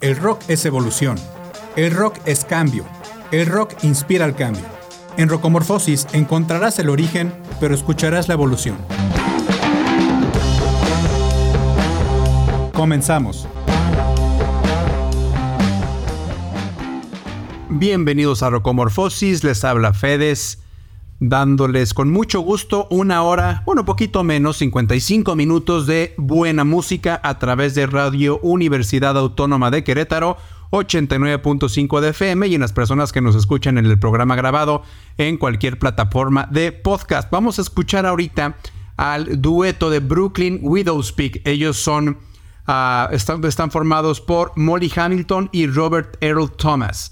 El rock es evolución. El rock es cambio. El rock inspira al cambio. En Rocomorfosis encontrarás el origen, pero escucharás la evolución. Comenzamos. Bienvenidos a Rocomorfosis, les habla Fedes, dándoles con mucho gusto una hora, bueno, poquito menos, 55 minutos de buena música a través de Radio Universidad Autónoma de Querétaro, 89.5 de FM y en las personas que nos escuchan en el programa grabado en cualquier plataforma de podcast. Vamos a escuchar ahorita al dueto de Brooklyn Widowspeak. Ellos son, ah, están, están formados por Molly Hamilton y Robert Earl Thomas.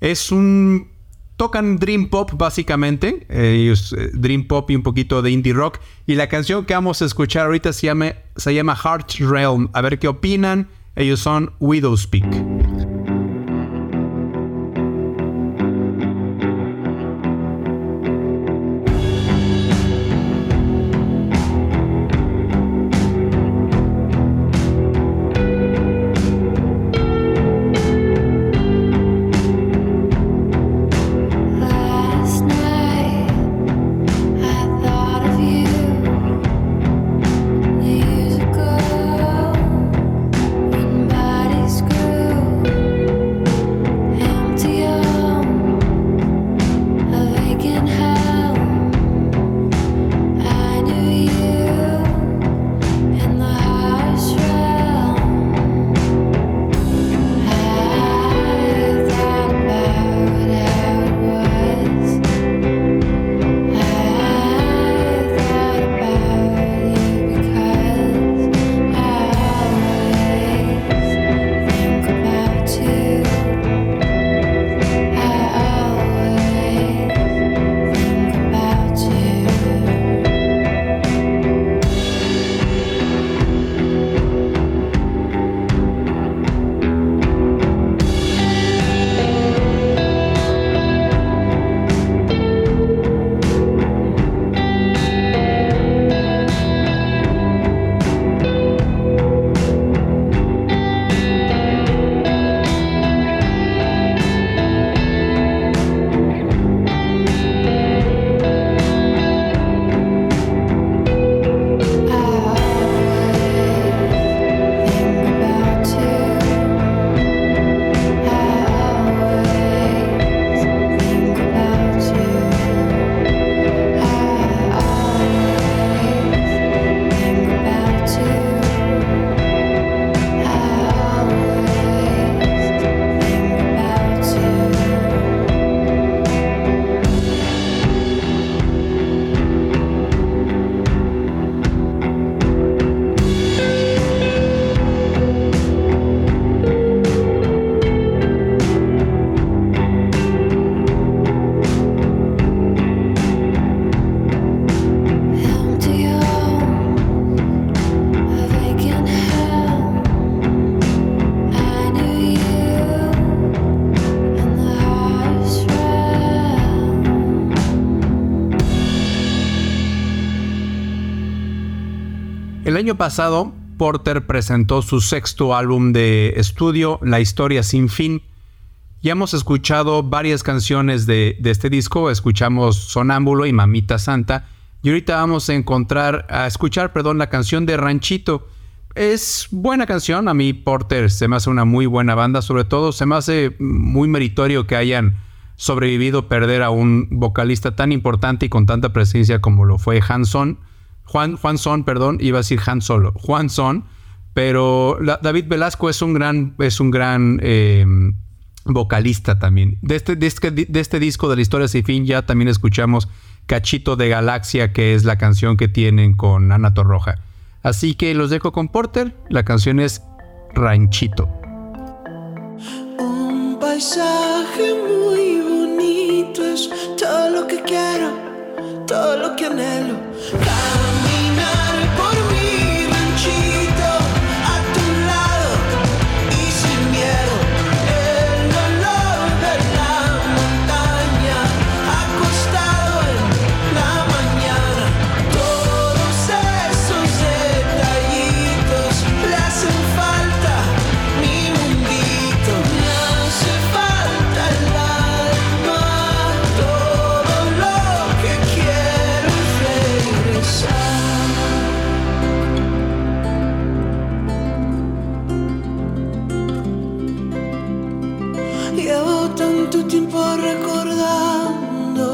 Es un... Tocan Dream Pop básicamente, ellos, eh, Dream Pop y un poquito de indie rock. Y la canción que vamos a escuchar ahorita se llama, se llama Heart Realm. A ver qué opinan. Ellos son Widowspeak. Last año pasado, Porter presentó su sexto álbum de estudio, La Historia Sin Fin. Ya hemos escuchado varias canciones de, de este disco, escuchamos Sonámbulo y Mamita Santa, y ahorita vamos a encontrar, a escuchar, perdón, la canción de Ranchito. Es buena canción, a mí Porter se me hace una muy buena banda, sobre todo se me hace muy meritorio que hayan sobrevivido perder a un vocalista tan importante y con tanta presencia como lo fue Hanson. Juan, Son, perdón, iba a decir Han Solo, Juan Son, pero David Velasco es un gran, es un gran eh, vocalista también. De este, de, este, de este disco de la historia sin fin ya también escuchamos Cachito de Galaxia, que es la canción que tienen con Ana Torroja. Así que los dejo con Porter, la canción es Ranchito. Un paisaje muy bonito es todo lo que quiero, todo lo que anhelo. Tiempo recordando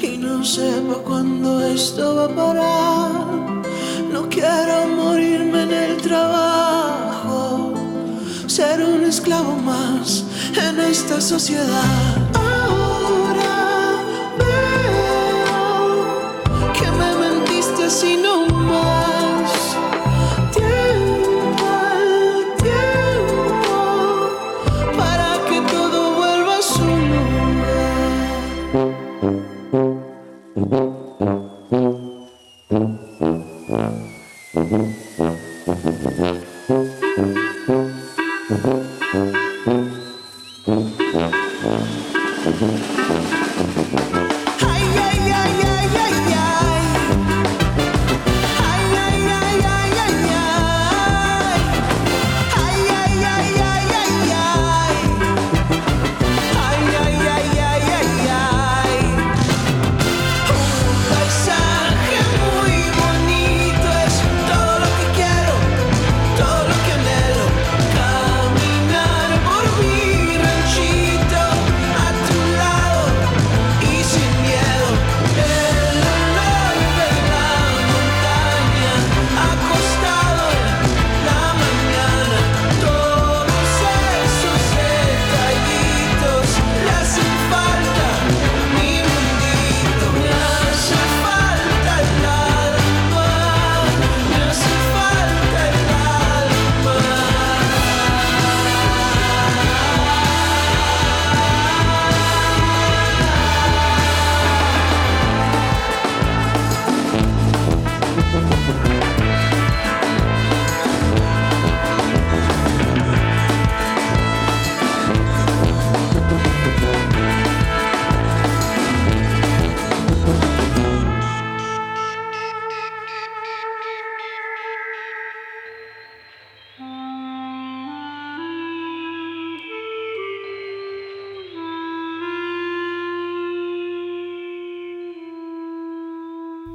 y no sepa cuándo esto va a parar. No quiero morirme en el trabajo, ser un esclavo más en esta sociedad.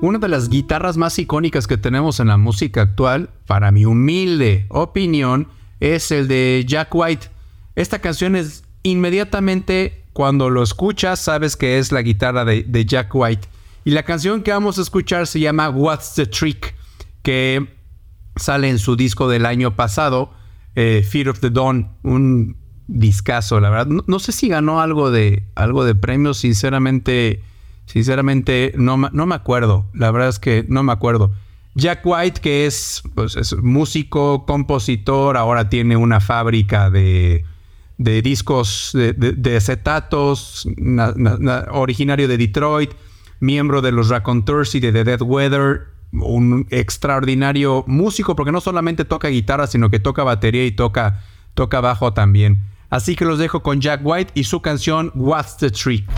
Una de las guitarras más icónicas que tenemos en la música actual, para mi humilde opinión, es el de Jack White. Esta canción es inmediatamente cuando lo escuchas, sabes que es la guitarra de, Jack White. Y la canción que vamos a escuchar se llama What's the Trick, que sale en su disco del año pasado, eh, Fear of the Dawn, un discazo, la verdad. No, no sé si ganó algo de, algo de premios, sinceramente, sinceramente no, no me acuerdo. La verdad es que no me acuerdo. Jack White, que es, pues, es músico, compositor, ahora tiene una fábrica de, de discos de, de- acetatos, na- na- na- originario de Detroit, miembro de los Raconteurs y de The Dead Weather, un extraordinario músico, porque no solamente toca guitarra, sino que toca batería y toca, toca bajo también. Así que los dejo con Jack White y su canción What's the Trick.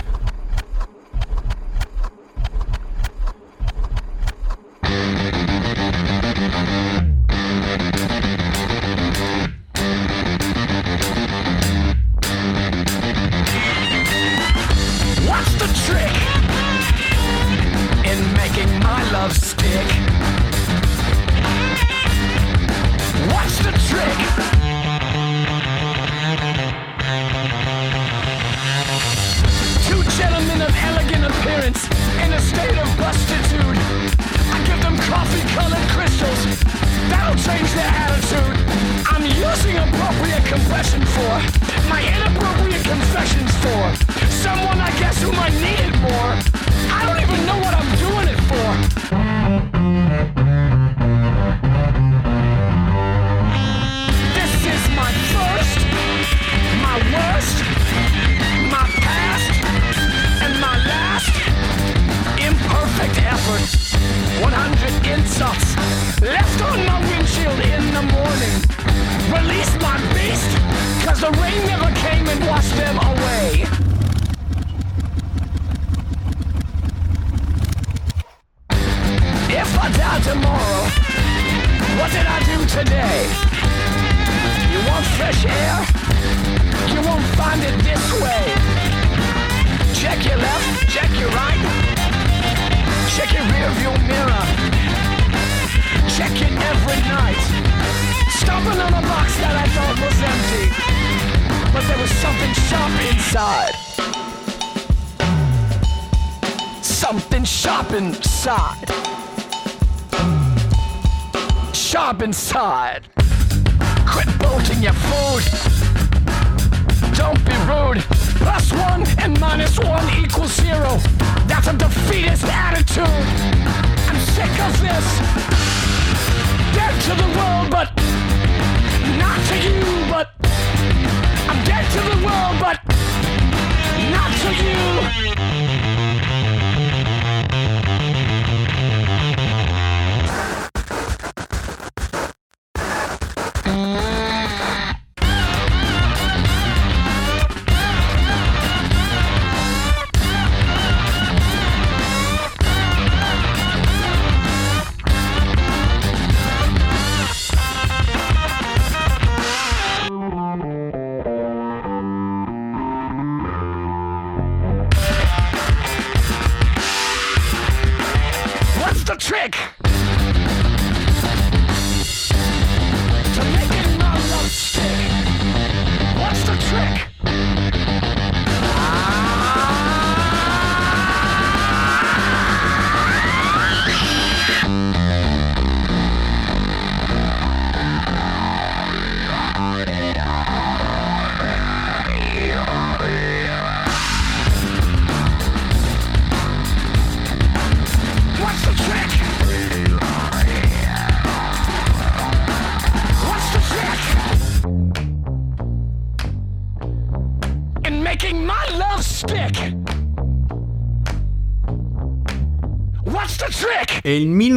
Food. Don't be rude. Plus one and minus one equals zero. That's a defeatist attitude. I'm sick of this. Dead to the world, but not to you. But I'm dead to the world, but not to you.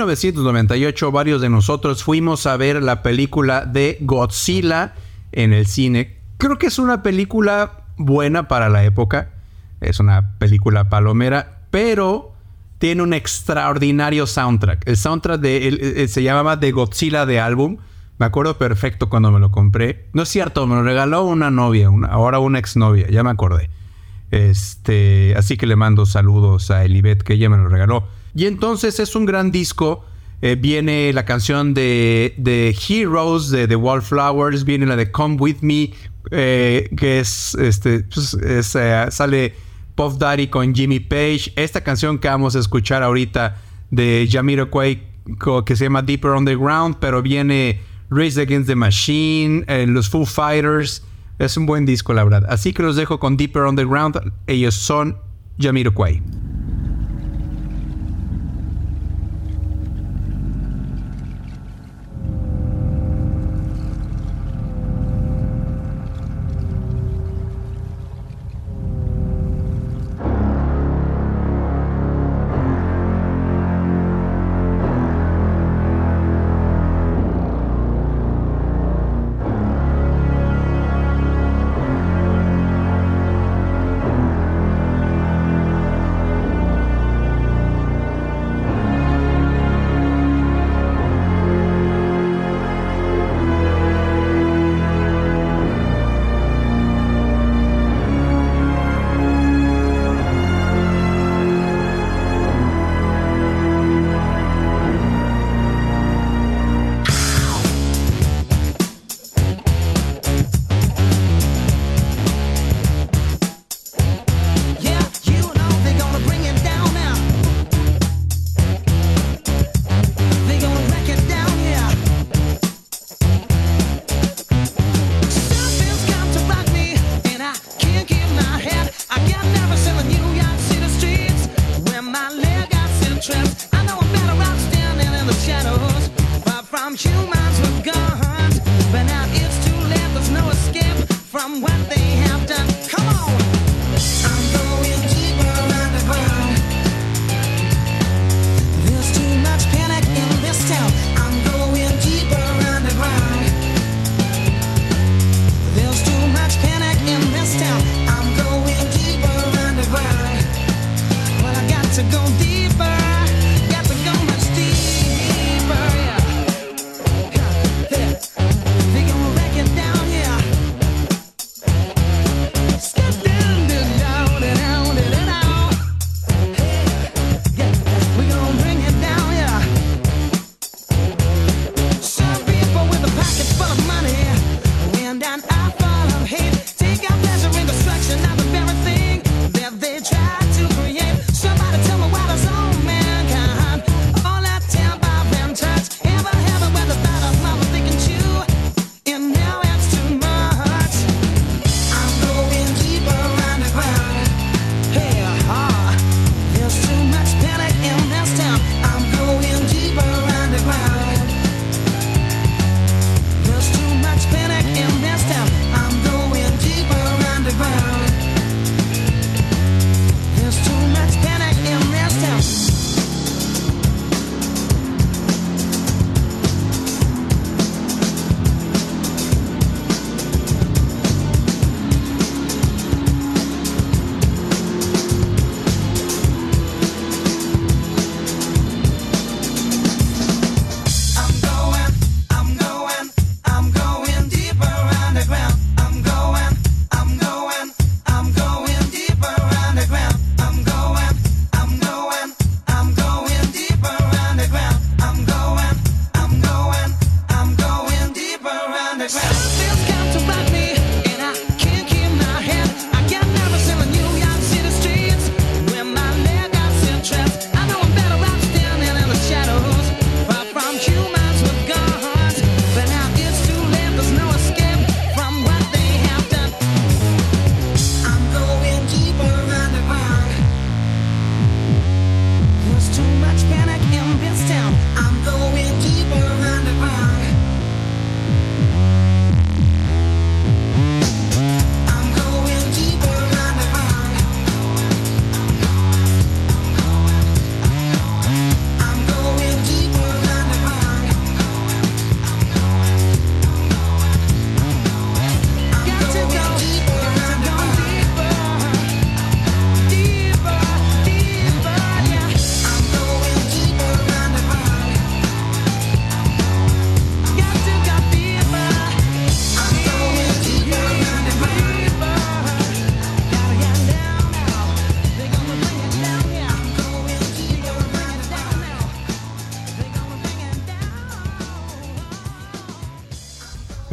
1998 varios de nosotros fuimos a ver la película de Godzilla en el cine. Creo que es una película buena para la época. Es una película palomera, pero tiene un extraordinario soundtrack. El soundtrack de, el- se llamaba The Godzilla de álbum. Me acuerdo perfecto cuando me lo compré. No es cierto, me lo regaló una novia, ahora una exnovia, ya me acordé. Este, así que le mando saludos a Elibet que ella me lo regaló. Y entonces es un gran disco. Eh, viene la canción de, de Heroes de The Wallflowers, viene la de Come With Me, eh, que es, este, pues, es, eh, sale Puff Daddy con Jimmy Page. Esta canción que vamos a escuchar ahorita de Jamiroquai que se llama Deeper Underground, pero viene Race Against the Machine, los Foo Fighters. Es un buen disco, la verdad. Así que los dejo con Deeper Underground. Ellos son Jamiroquai.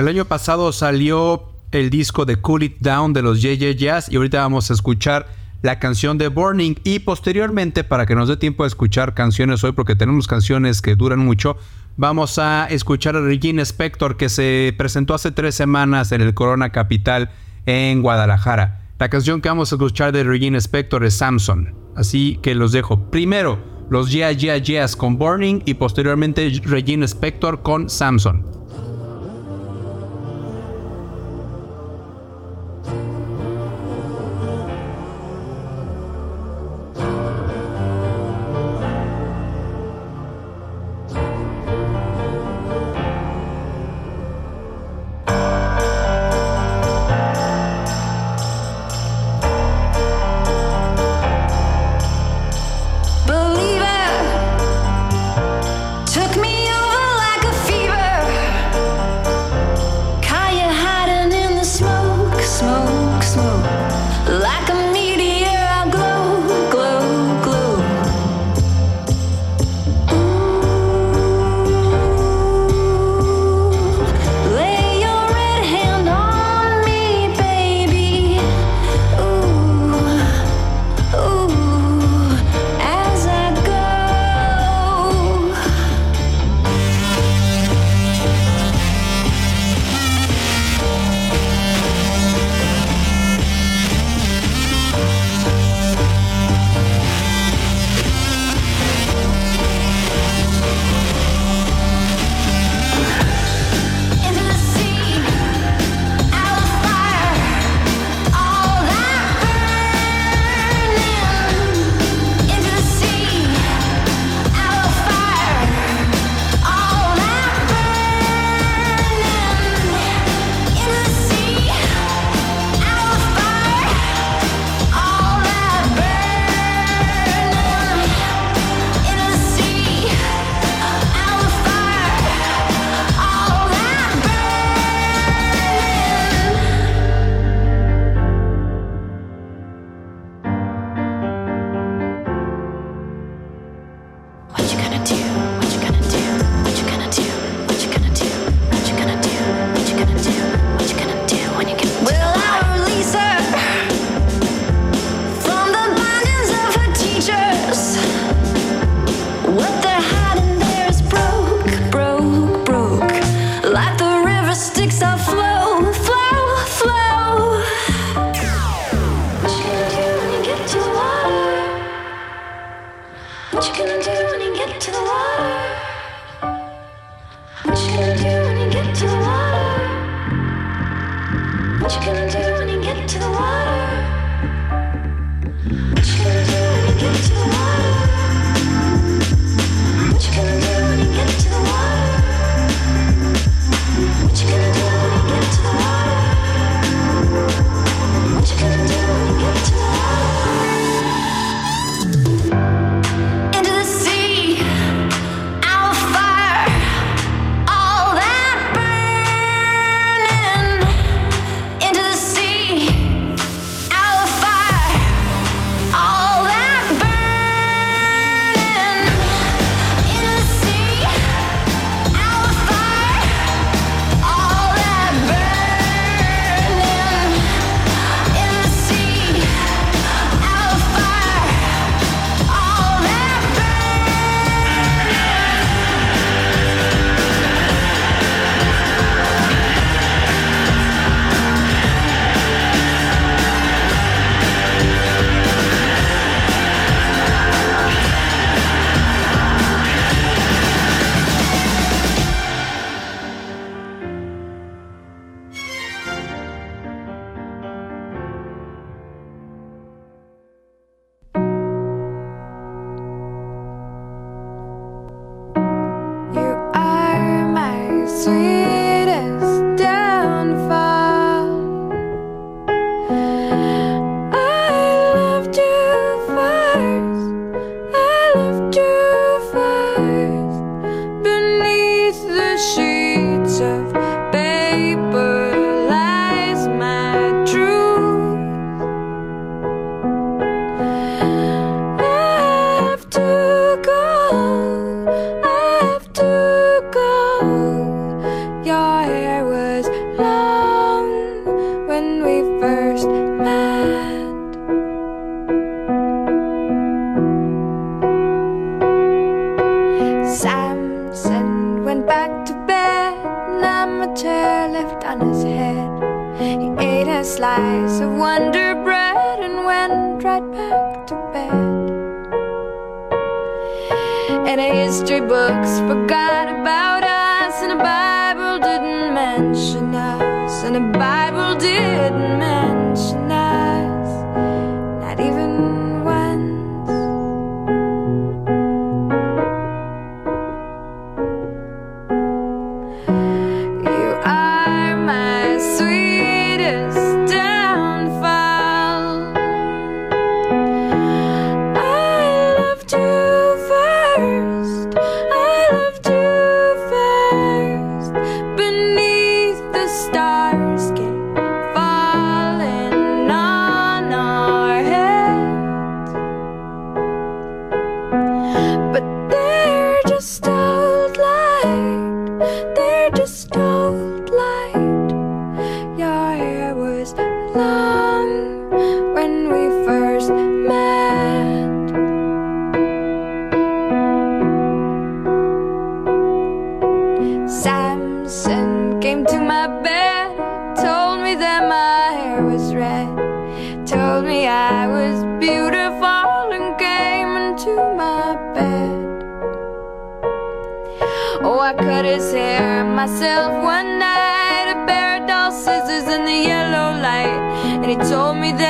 El año pasado salió el disco de Cool It Down de los JJ Jazz y ahorita vamos a escuchar la canción de Burning y posteriormente para que nos dé tiempo de escuchar canciones hoy porque tenemos canciones que duran mucho vamos a escuchar a Regina Spector que se presentó hace tres semanas en el Corona Capital en Guadalajara. La canción que vamos a escuchar de Regina Spector es Samson. Así que los dejo. Primero, los Yeah Yeah Yeahs con Burning y posteriormente Regina Spector con Samson.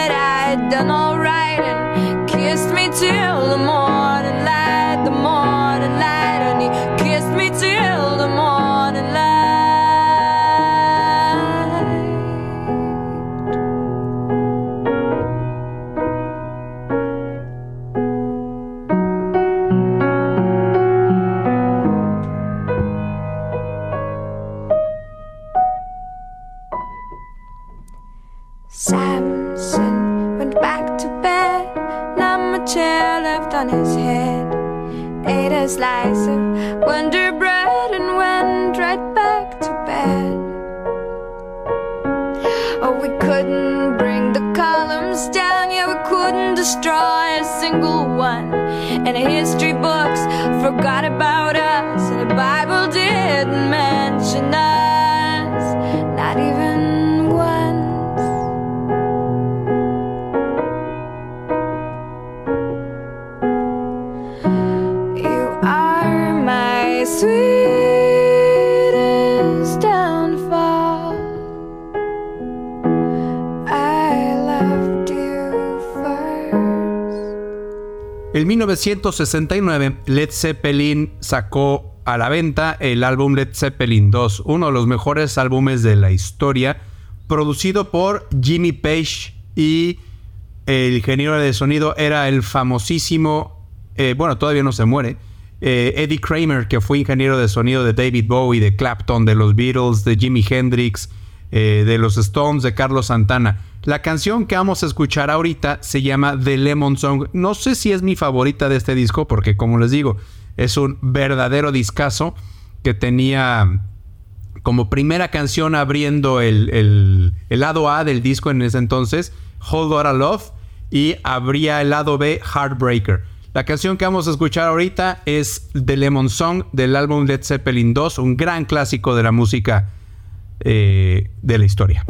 That I had done alright 1969, Led Zeppelin sacó a la venta el álbum Led Zeppelin 2, uno de los mejores álbumes de la historia, producido por Jimmy Page y el ingeniero de sonido era el famosísimo, eh, bueno, todavía no se muere, eh, Eddie Kramer, que fue ingeniero de sonido de David Bowie, de Clapton, de los Beatles, de Jimi Hendrix, eh, de los Stones, de Carlos Santana. La canción que vamos a escuchar ahorita se llama The Lemon Song. No sé si es mi favorita de este disco, porque como les digo, es un verdadero discazo que tenía como primera canción abriendo el, el- lado A del disco en ese entonces, Hold Out a Love, y abría el lado B, Heartbreaker. La canción que vamos a escuchar ahorita es The Lemon Song del álbum Led Zeppelin 2, un gran clásico de la música eh, de la historia.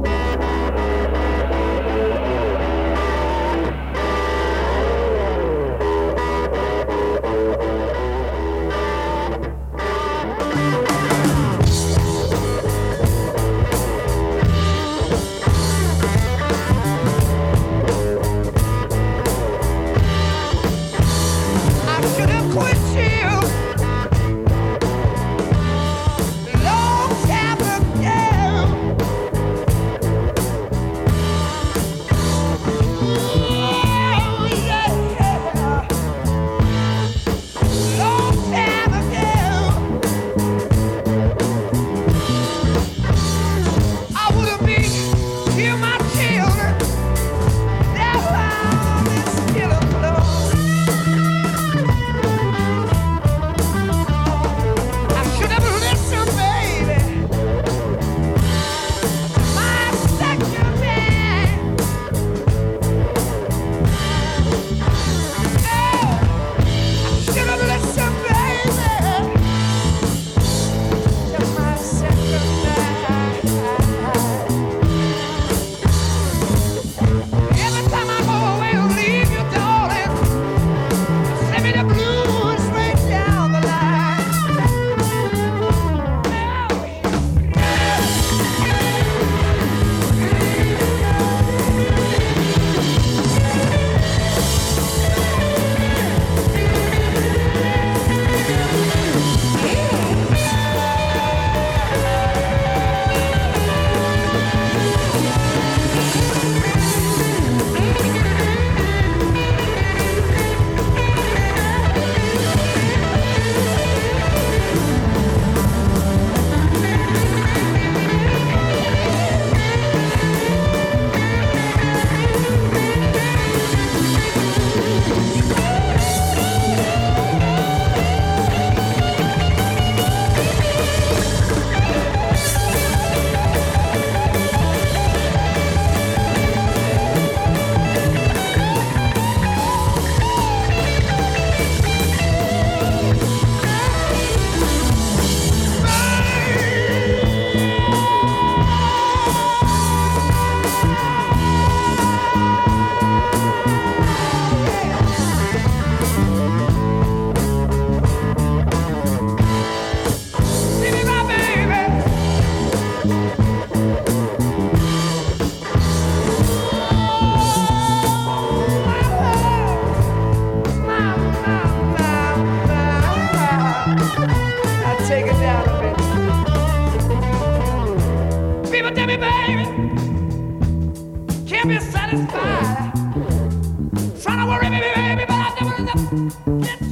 Let's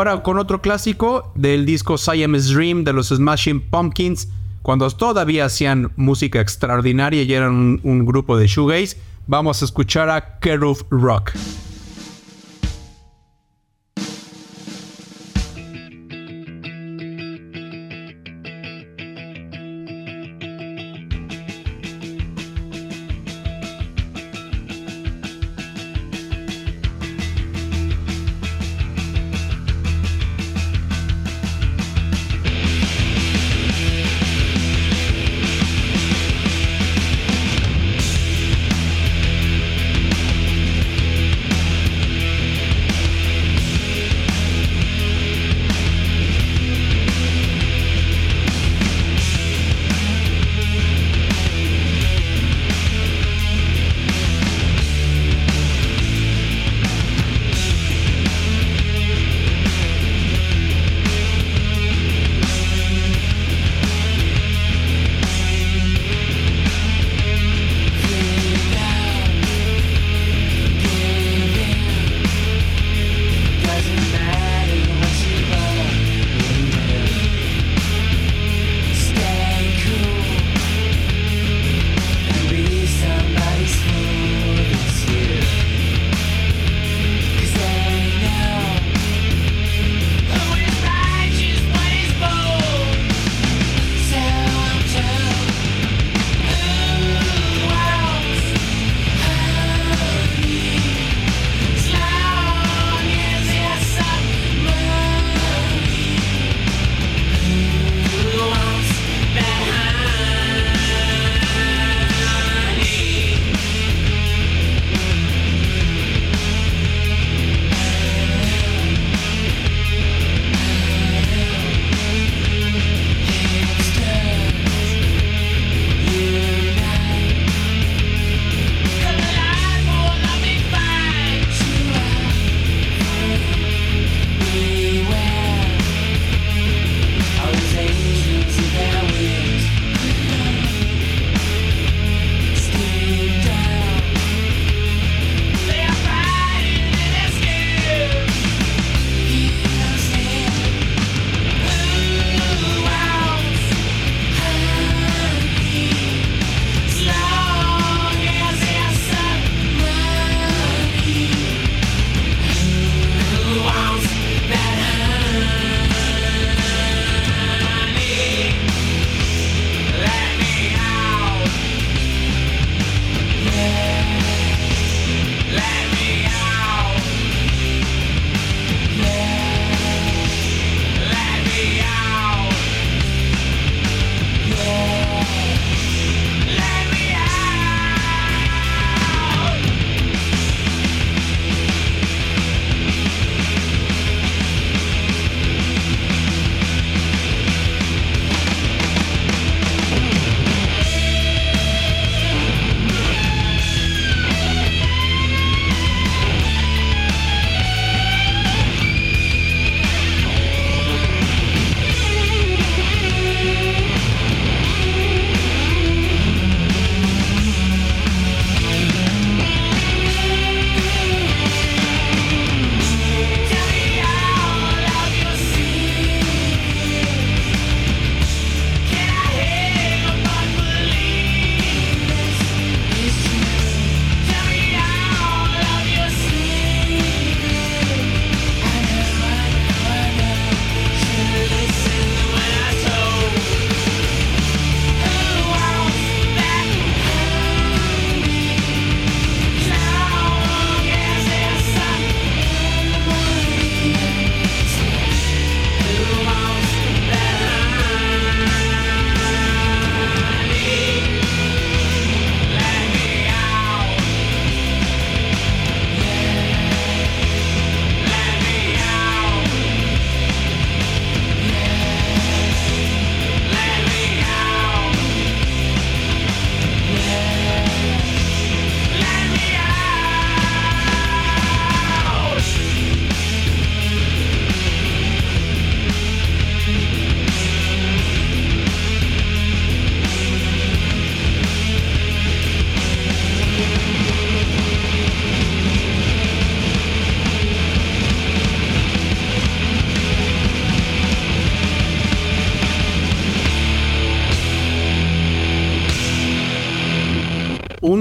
ahora con otro clásico del disco Siamese Dream de los Smashing Pumpkins, cuando todavía hacían música extraordinaria y eran un, grupo de shoegaze. Vamos a escuchar a Keroof Rock.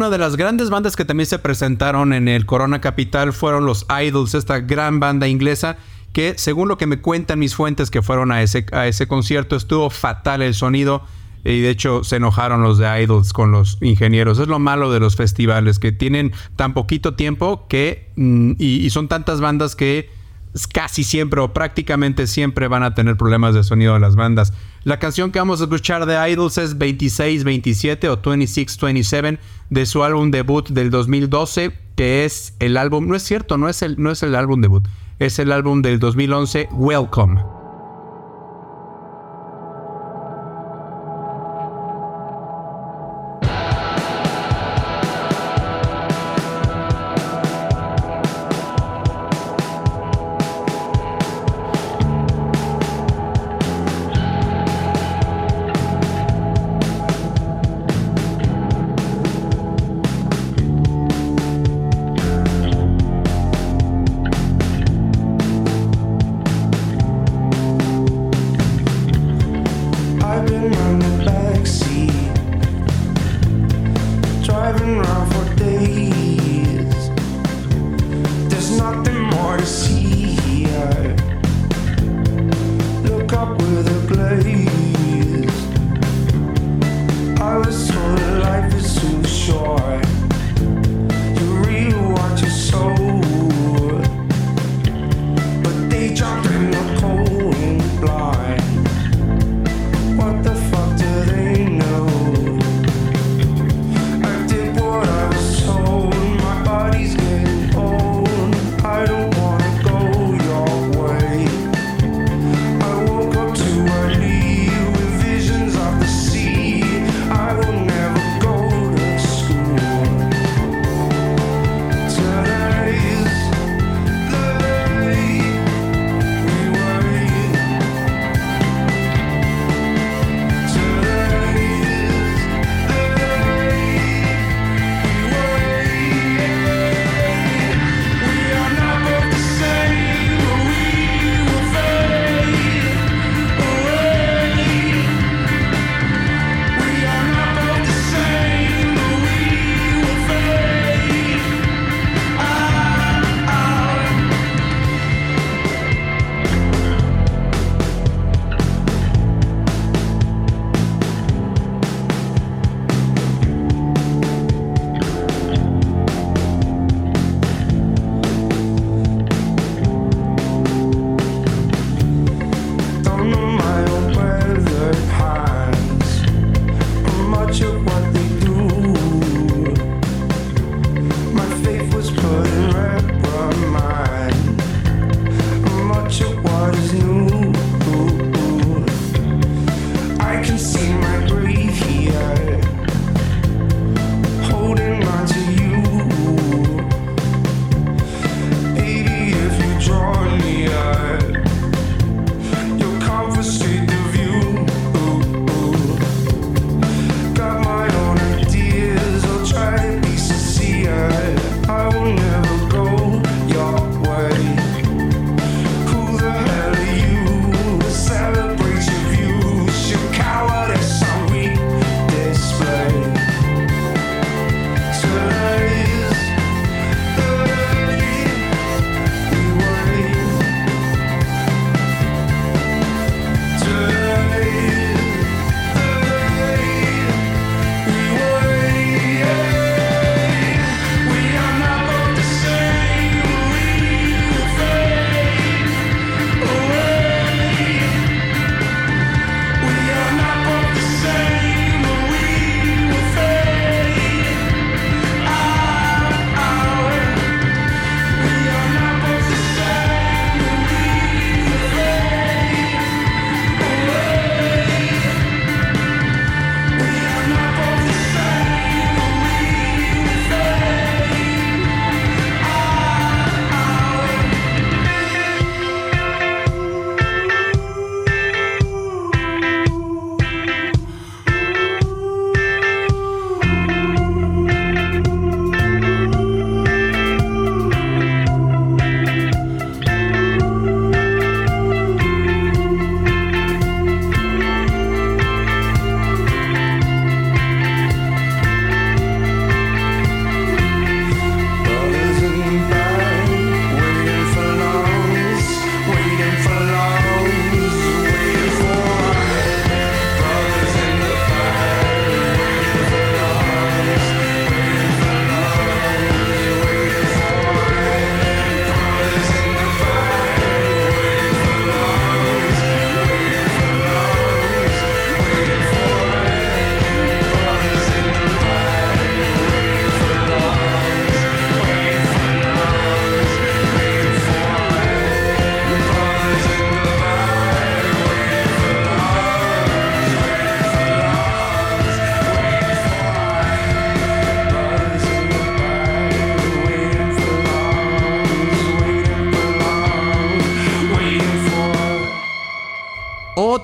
De las grandes bandas que también se presentaron en el Corona Capital fueron los Idols, esta gran banda inglesa que según lo que me cuentan mis fuentes que fueron a ese, a ese concierto, estuvo fatal el sonido y de hecho se enojaron los de Idols con los ingenieros. Es lo malo de los festivales, que tienen tan poquito tiempo que mm, y son tantas bandas que casi siempre o prácticamente siempre van a tener problemas de sonido de las bandas. La canción que vamos a escuchar de Idols es 2627 o 2627 de su álbum debut del 2012, que es el álbum, no es cierto, no es el, no es el álbum debut, es el álbum del 2011, Welcome.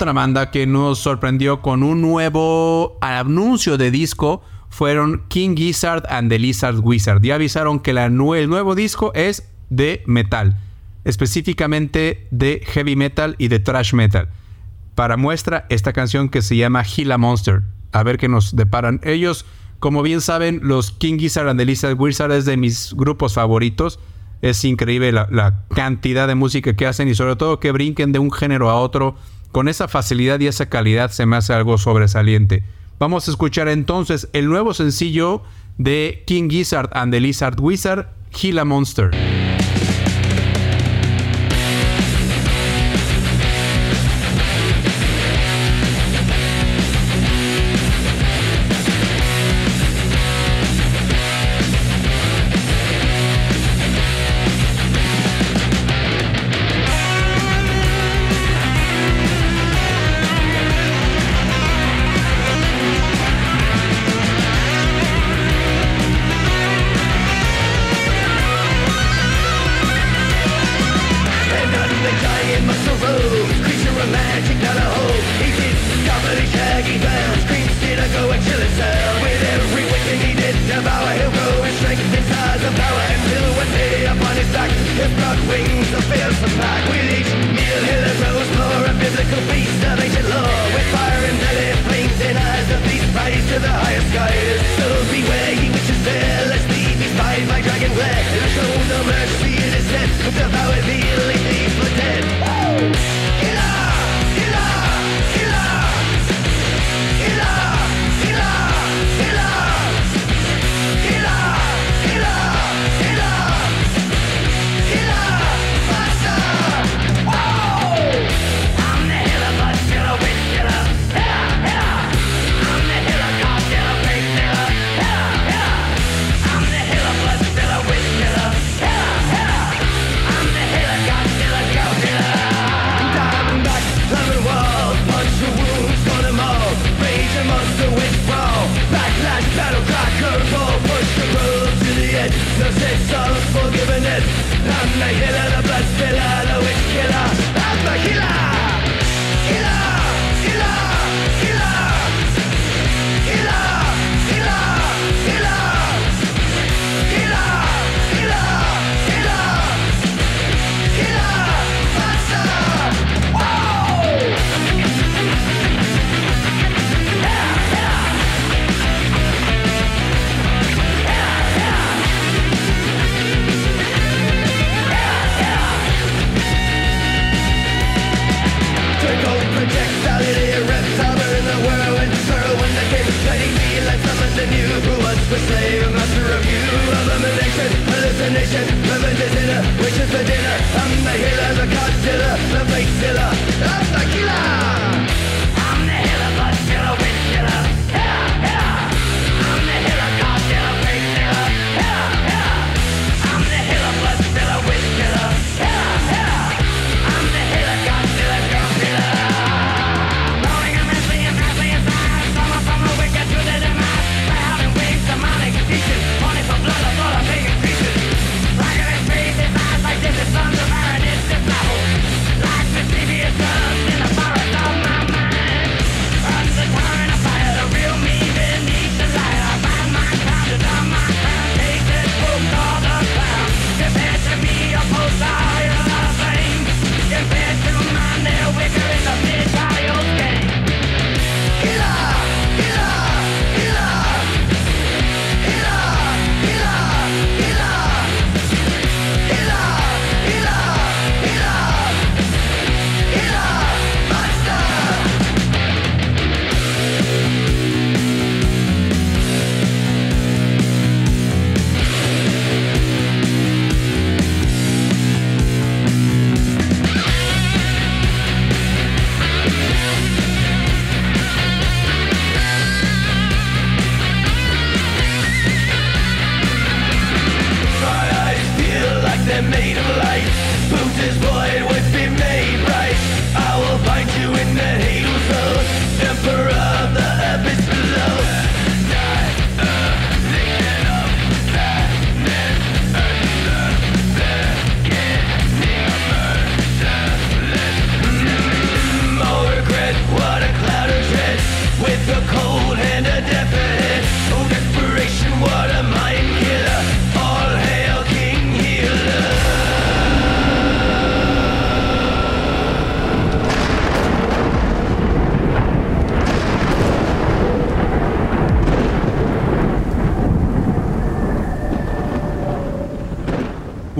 Otra banda que nos sorprendió con un nuevo anuncio de disco fueron King Gizzard and the Lizard Wizard. Ya avisaron que el nuevo disco es de metal, específicamente de heavy metal y de thrash metal. Para muestra esta canción que se llama Gila Monster. A ver qué nos deparan. Ellos, como bien saben, los King Gizzard and the Lizard Wizard es de mis grupos favoritos. Es increíble la, cantidad de música que hacen y sobre todo que brinquen de un género a otro con esa facilidad y esa calidad se me hace algo sobresaliente. Vamos a escuchar entonces el nuevo sencillo de King Gizzard and the Lizard Wizard, Gila Monster. Without a feeling Jesus is unforgiveness. I'm naked and a blood someone new who was the slave, master of you, abomination, hallucination, revenge is dinner, wishes for dinner. I'm the healer, the Godzilla, the face killer, I'm the killer. I'm the healer, blood killer, witch. Killer,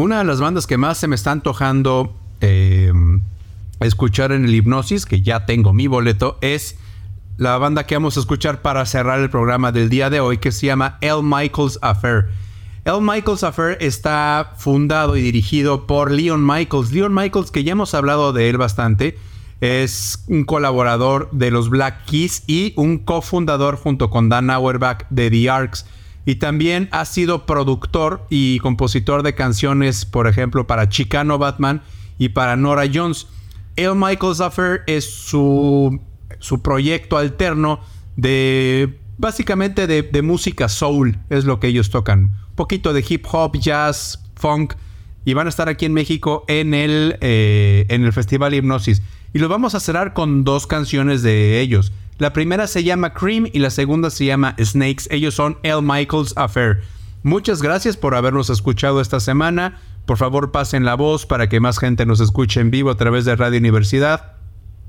Una de las bandas que más se me está antojando eh, escuchar en el hipnosis, que ya tengo mi boleto, es la banda que vamos a escuchar para cerrar el programa del día de hoy, que se llama L. Michaels Affair. L. Michaels Affair está fundado y dirigido por Leon Michaels. Leon Michaels, que ya hemos hablado de él bastante, es un colaborador de los Black Keys y un cofundador junto con Dan Auerbach de The Arcs. Y también ha sido productor y compositor de canciones, por ejemplo, para Chicano Batman y para Nora Jones. El Michael's Affair es su, su proyecto alterno de básicamente de, de música soul, es lo que ellos tocan. Un poquito de hip hop, jazz, funk. Y van a estar aquí en México en el, eh, en el Festival Hipnosis. Y lo vamos a cerrar con dos canciones de ellos. La primera se llama Cream y la segunda se llama Snakes. Ellos son El Michaels Affair. Muchas gracias por habernos escuchado esta semana. Por favor, pasen la voz para que más gente nos escuche en vivo a través de Radio Universidad.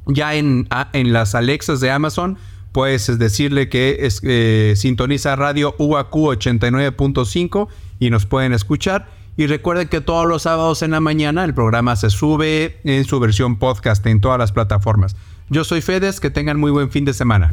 Ya en, en las Alexas de Amazon, puedes decirle que eh, sintoniza Radio UAQ 89.5 y nos pueden escuchar. Y recuerden que todos los sábados en la mañana el programa se sube en su versión podcast en todas las plataformas. Yo soy Fedes, que tengan muy buen fin de semana.